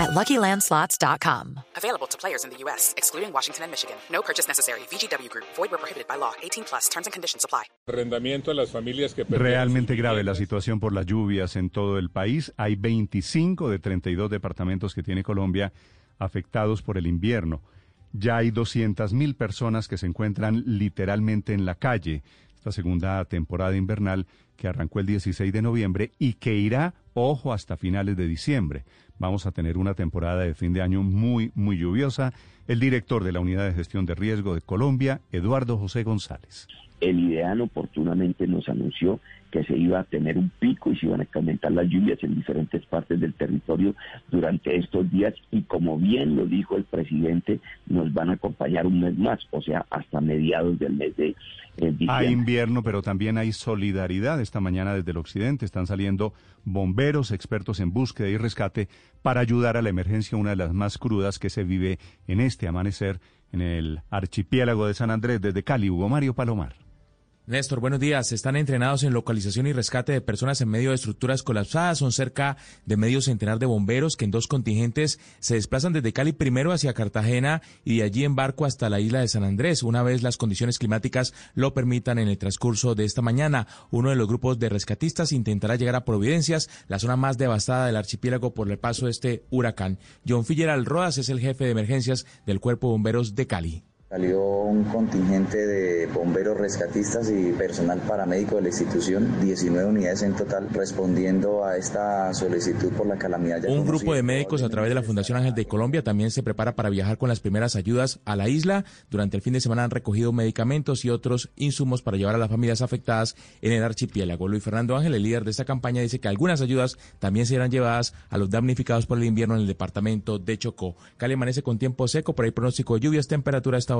at LuckyLandSlots.com. Available to players in the U.S., excluding Washington and Michigan. No purchase necessary. VGW Group. Void where prohibited by law. 18 plus. Terms and conditions apply. Arrendamiento a las familias que Realmente grave la situación por las lluvias en todo el país. Hay 25 de 32 departamentos que tiene Colombia afectados por el invierno. Ya hay 200.000 personas que se encuentran literalmente en la calle. Esta segunda temporada invernal que arrancó el 16 de noviembre y que irá, ojo, hasta finales de diciembre. Vamos a tener una temporada de fin de año muy, muy lluviosa. El director de la Unidad de Gestión de Riesgo de Colombia, Eduardo José González. El IDEAN oportunamente nos anunció que se iba a tener un pico y se iban a aumentar las lluvias en diferentes partes del territorio durante estos días y como bien lo dijo el presidente, nos van a acompañar un mes más, o sea, hasta mediados del mes de eh, diciembre. Hay invierno, pero también hay solidaridad. Esta mañana desde el occidente están saliendo bomberos, expertos en búsqueda y rescate para ayudar a la emergencia, una de las más crudas que se vive en este amanecer en el archipiélago de San Andrés desde Cali, Hugo Mario Palomar. Néstor, buenos días. Están entrenados en localización y rescate de personas en medio de estructuras colapsadas. Son cerca de medio centenar de bomberos que en dos contingentes se desplazan desde Cali primero hacia Cartagena y de allí en barco hasta la isla de San Andrés, una vez las condiciones climáticas lo permitan en el transcurso de esta mañana. Uno de los grupos de rescatistas intentará llegar a Providencias, la zona más devastada del archipiélago por el paso de este huracán. John Figueral Rodas es el jefe de emergencias del Cuerpo de Bomberos de Cali. Salió un contingente de bomberos rescatistas y personal paramédico de la institución, 19 unidades en total, respondiendo a esta solicitud por la calamidad. un grupo de médicos a través de la Fundación Ángel de Colombia también se prepara para viajar con las primeras ayudas a la isla. Durante el fin de semana han recogido medicamentos y otros insumos para llevar a las familias afectadas en el archipiélago. Luis Fernando Ángel, el líder de esta campaña, dice que algunas ayudas también serán llevadas a los damnificados por el invierno en el departamento de Chocó. Cali amanece con tiempo seco, pero hay pronóstico de lluvias, temperatura hasta